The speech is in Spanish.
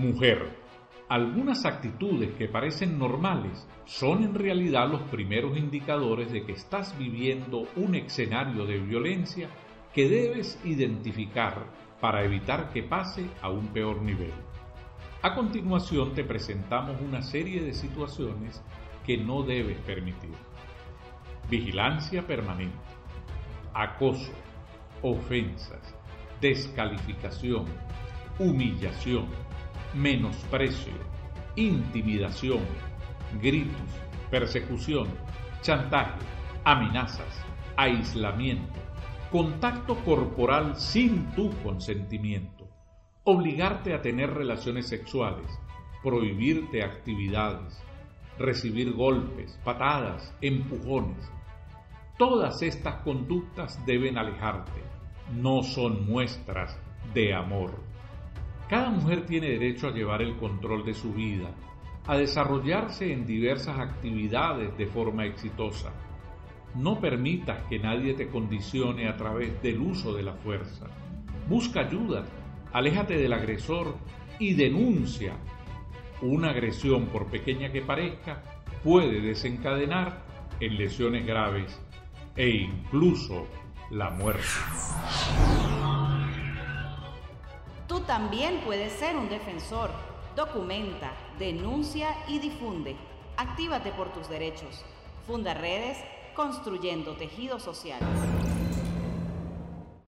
Mujer, algunas actitudes que parecen normales son en realidad los primeros indicadores de que estás viviendo un escenario de violencia que debes identificar para evitar que pase a un peor nivel. A continuación te presentamos una serie de situaciones que no debes permitir. Vigilancia permanente, acoso, ofensas, descalificación, humillación, menosprecio, intimidación, gritos, persecución, chantaje, amenazas, aislamiento, contacto corporal sin tu consentimiento, obligarte a tener relaciones sexuales, prohibirte actividades, recibir golpes, patadas, empujones. Todas estas conductas deben alejarte, no son muestras de amor. Mujer tiene derecho a llevar el control de su vida, a desarrollarse en diversas actividades de forma exitosa. No permitas que nadie te condicione a través del uso de la fuerza. Busca ayuda, aléjate del agresor y denuncia. Una agresión, por pequeña que parezca, puede desencadenar en lesiones graves e incluso la muerte. También puedes ser un defensor. Documenta, denuncia y difunde. Actívate por tus derechos. Funda redes construyendo tejido social.